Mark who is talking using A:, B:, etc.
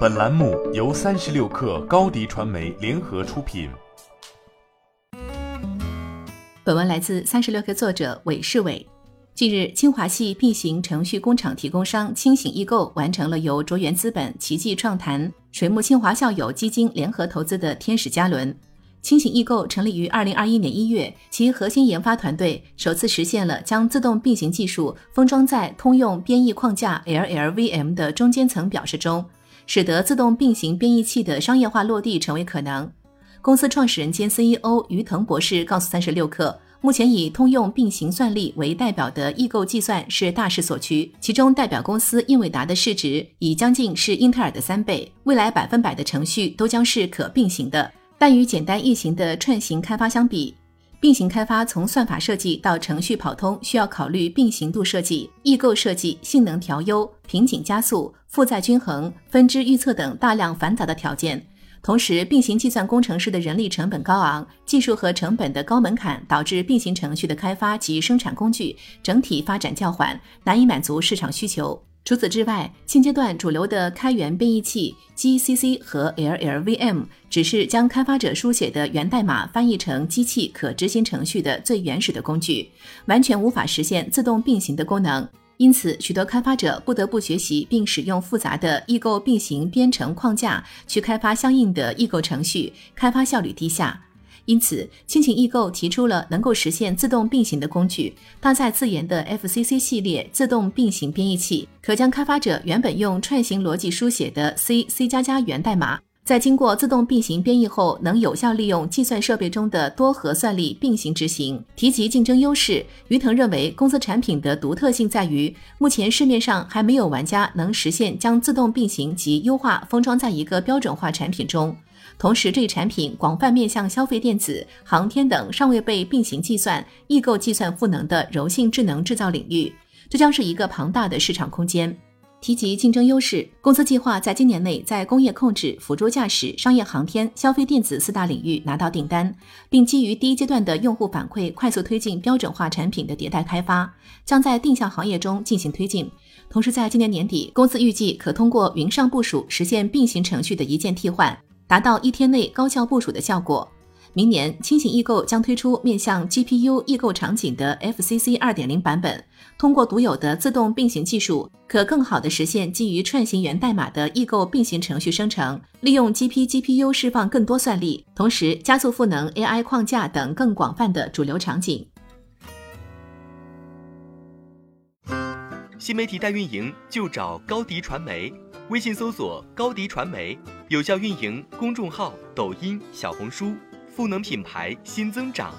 A: 本栏目由三十六氪高低传媒联合出品。
B: 本文来自三十六氪作者韦世伟。近日，清华系 B 型程序工厂提供商清醒易购完成了由卓源资本、奇迹创坛、水木清华校友基金联合投资的天使加仑。清醒易购成立于二零二一年一月，其核心研发团队首次实现了将自动并行技术封装在通用编译框架 LLVM 的中间层表示中，使得自动并行编译器的商业化落地成为可能。公司创始人兼 CEO 于腾博士告诉三十六氪，目前以通用并行算力为代表的易购计算是大势所趋，其中代表公司英伟达的市值已将近是英特尔的三倍，未来百分百的程序都将是可并行的。但与简单易行的串行开发相比，并行开发从算法设计到程序跑通需要考虑并行度设计、异构设计、性能调优、瓶颈加速、负载均衡、分支预测等大量繁杂的条件。同时，并行计算工程师的人力成本高昂，技术和成本的高门槛导致并行程序的开发及生产工具整体发展较缓，难以满足市场需求。除此之外，现阶段主流的开源编译器 GCC 和 LLVM 只是将开发者书写的源代码翻译成机器可执行程序的最原始的工具，完全无法实现自动并行的功能。因此，许多开发者不得不学习并使用复杂的异构并行编程框架去开发相应的异构程序，开发效率低下。因此，轻井易购提出了能够实现自动并行的工具，搭载自研的 FCC 系列自动并行编译器，可将开发者原本用串行逻辑书写的 C、C 加加源代码，在经过自动并行编译后，能有效利用计算设备中的多核算力并行执行。提及竞争优势，于腾认为公司产品的独特性在于，目前市面上还没有玩家能实现将自动并行及优化封装在一个标准化产品中。同时，这一产品广泛面向消费电子、航天等尚未被并行计算、异构计算赋能的柔性智能制造领域，这将是一个庞大的市场空间。提及竞争优势，公司计划在今年内在工业控制、辅助驾驶、商业航天、消费电子四大领域拿到订单，并基于第一阶段的用户反馈，快速推进标准化产品的迭代开发，将在定向行业中进行推进。同时，在今年年底，公司预计可通过云上部署实现并行程序的一键替换。达到一天内高效部署的效果。明年，轻型易购将推出面向 GPU 异构场景的 FCC 二点零版本，通过独有的自动并行技术，可更好地实现基于串行源代码的异构并行程序生成，利用 GP GPU 释放更多算力，同时加速赋能 AI 框架等更广泛的主流场景。
C: 新媒体代运营就找高迪传媒。微信搜索高迪传媒，有效运营公众号、抖音、小红书，赋能品牌新增长。